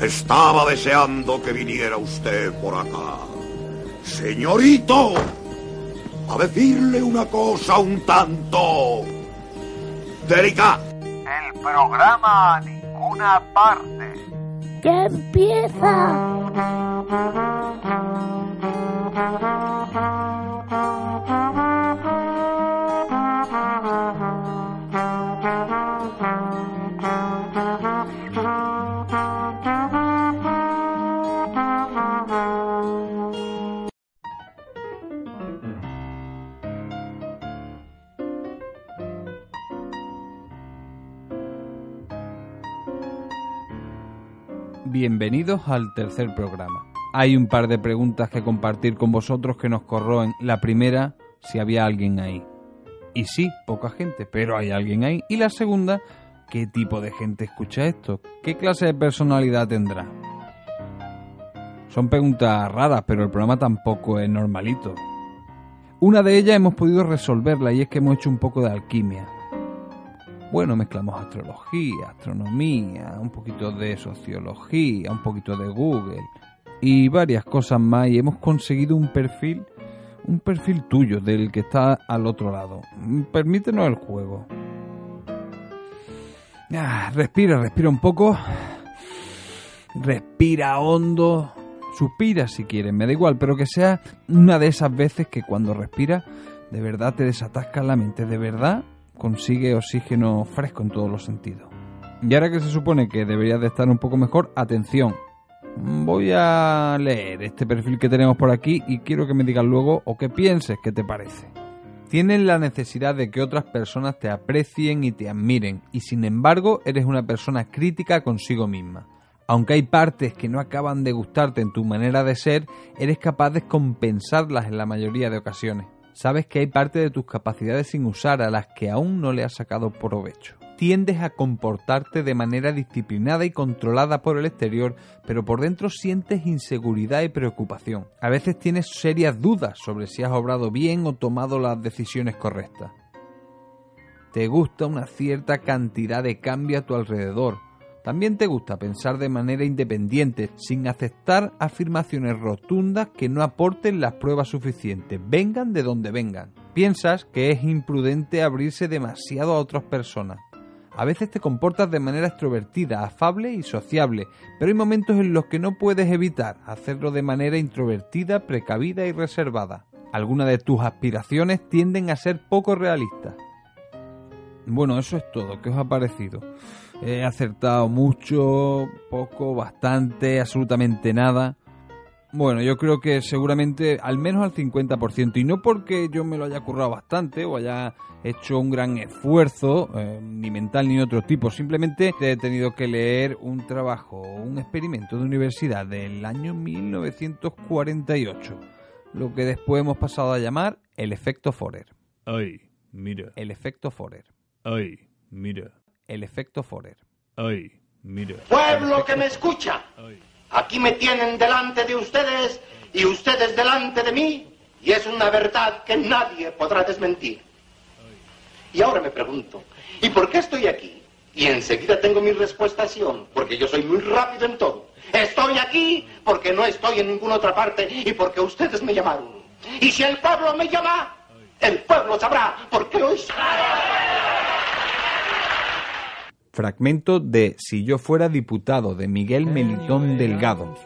Estaba deseando que viniera usted por acá. Señorito, a decirle una cosa un tanto delicada. El programa a ninguna parte. ¡Que empieza! Bienvenidos al tercer programa. Hay un par de preguntas que compartir con vosotros que nos corroen. La primera, si había alguien ahí. Y sí, poca gente, pero hay alguien ahí. Y la segunda, ¿qué tipo de gente escucha esto? ¿Qué clase de personalidad tendrá? Son preguntas raras, pero el programa tampoco es normalito. Una de ellas hemos podido resolverla y es que hemos hecho un poco de alquimia. Bueno, mezclamos astrología, astronomía, un poquito de sociología, un poquito de Google y varias cosas más y hemos conseguido un perfil, un perfil tuyo del que está al otro lado. Permítenos el juego. Ah, respira, respira un poco. Respira hondo. Suspira si quieres, me da igual, pero que sea una de esas veces que cuando respira de verdad te desatasca la mente, de verdad consigue oxígeno fresco en todos los sentidos. Y ahora que se supone que deberías de estar un poco mejor, atención. Voy a leer este perfil que tenemos por aquí y quiero que me digas luego o que pienses qué te parece. Tienes la necesidad de que otras personas te aprecien y te admiren y sin embargo eres una persona crítica consigo misma. Aunque hay partes que no acaban de gustarte en tu manera de ser, eres capaz de compensarlas en la mayoría de ocasiones. Sabes que hay parte de tus capacidades sin usar a las que aún no le has sacado provecho. Tiendes a comportarte de manera disciplinada y controlada por el exterior, pero por dentro sientes inseguridad y preocupación. A veces tienes serias dudas sobre si has obrado bien o tomado las decisiones correctas. Te gusta una cierta cantidad de cambio a tu alrededor, también te gusta pensar de manera independiente, sin aceptar afirmaciones rotundas que no aporten las pruebas suficientes, vengan de donde vengan. Piensas que es imprudente abrirse demasiado a otras personas. A veces te comportas de manera extrovertida, afable y sociable, pero hay momentos en los que no puedes evitar hacerlo de manera introvertida, precavida y reservada. Algunas de tus aspiraciones tienden a ser poco realistas. Bueno, eso es todo. ¿Qué os ha parecido? He acertado mucho, poco, bastante, absolutamente nada. Bueno, yo creo que seguramente al menos al 50%, y no porque yo me lo haya currado bastante o haya hecho un gran esfuerzo, eh, ni mental ni otro tipo, simplemente he tenido que leer un trabajo, un experimento de universidad del año 1948, lo que después hemos pasado a llamar el efecto Forer. Ay, mira. El efecto Forer. Ay, mira. El efecto Forer. Ay, mira. Pueblo que me escucha, aquí me tienen delante de ustedes y ustedes delante de mí, y es una verdad que nadie podrá desmentir. Y ahora me pregunto, ¿y por qué estoy aquí? Y enseguida tengo mi respuesta porque yo soy muy rápido en todo. Estoy aquí porque no estoy en ninguna otra parte y porque ustedes me llamaron. Y si el pueblo me llama, el pueblo sabrá por qué hoy... Fragmento de Si yo fuera diputado de Miguel Melitón Delgado.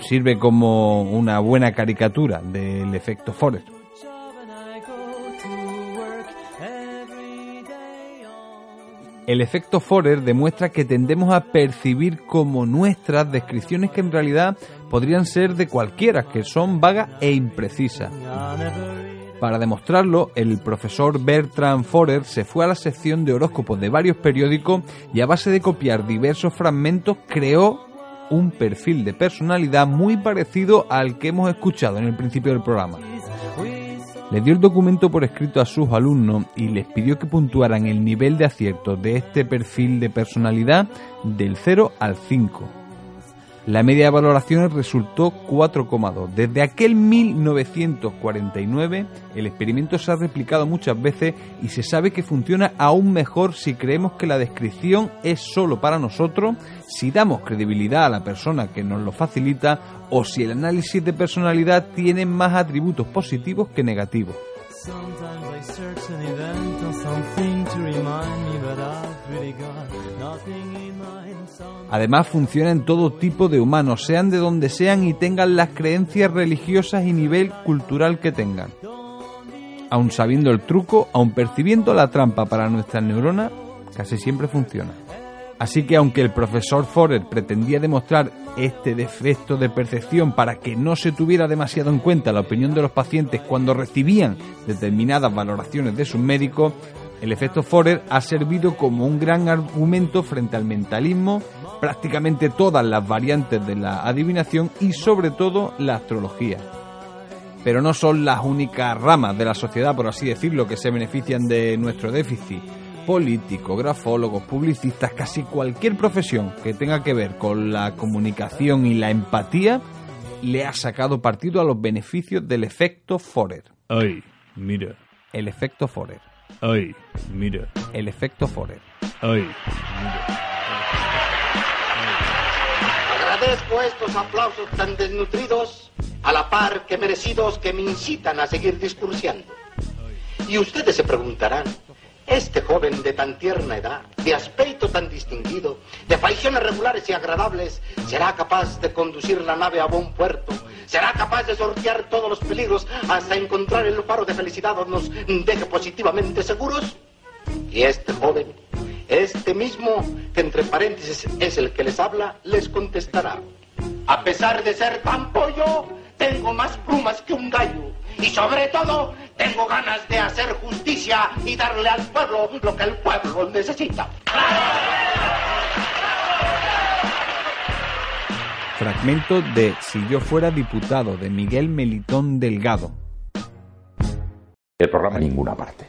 Sirve como una buena caricatura del efecto Forrest. El efecto Forer demuestra que tendemos a percibir como nuestras descripciones que en realidad podrían ser de cualquiera, que son vagas e imprecisas. Para demostrarlo, el profesor Bertrand Forer se fue a la sección de horóscopos de varios periódicos y a base de copiar diversos fragmentos creó un perfil de personalidad muy parecido al que hemos escuchado en el principio del programa. Le dio el documento por escrito a sus alumnos y les pidió que puntuaran el nivel de acierto de este perfil de personalidad del 0 al 5. La media de valoraciones resultó 4,2. Desde aquel 1949 el experimento se ha replicado muchas veces y se sabe que funciona aún mejor si creemos que la descripción es solo para nosotros, si damos credibilidad a la persona que nos lo facilita o si el análisis de personalidad tiene más atributos positivos que negativos. Además funciona en todo tipo de humanos, sean de donde sean y tengan las creencias religiosas y nivel cultural que tengan. Aun sabiendo el truco, aun percibiendo la trampa para nuestras neuronas, casi siempre funciona. Así que aunque el profesor Forer pretendía demostrar este defecto de percepción para que no se tuviera demasiado en cuenta la opinión de los pacientes cuando recibían determinadas valoraciones de sus médicos, el efecto Forer ha servido como un gran argumento frente al mentalismo, prácticamente todas las variantes de la adivinación y sobre todo la astrología. Pero no son las únicas ramas de la sociedad, por así decirlo, que se benefician de nuestro déficit políticos, grafólogos, publicistas, casi cualquier profesión que tenga que ver con la comunicación y la empatía, le ha sacado partido a los beneficios del efecto Forer. Ay, mira. El efecto Forer. Ay, mira. El efecto Forer. Ay, mira. Agradezco estos aplausos tan desnutridos, a la par que merecidos que me incitan a seguir discursiando. Y ustedes se preguntarán, este joven de tan tierna edad, de aspecto tan distinguido, de facciones regulares y agradables, será capaz de conducir la nave a buen puerto, será capaz de sortear todos los peligros hasta encontrar el faro de felicidad donde nos deje positivamente seguros. Y este joven, este mismo, que entre paréntesis es el que les habla, les contestará. A pesar de ser tan pollo, tengo más plumas que un gallo. Y sobre todo, tengo ganas de hacer justicia y darle al pueblo lo que el pueblo necesita. Fragmento de Si yo fuera diputado de Miguel Melitón Delgado. El programa Ninguna Parte.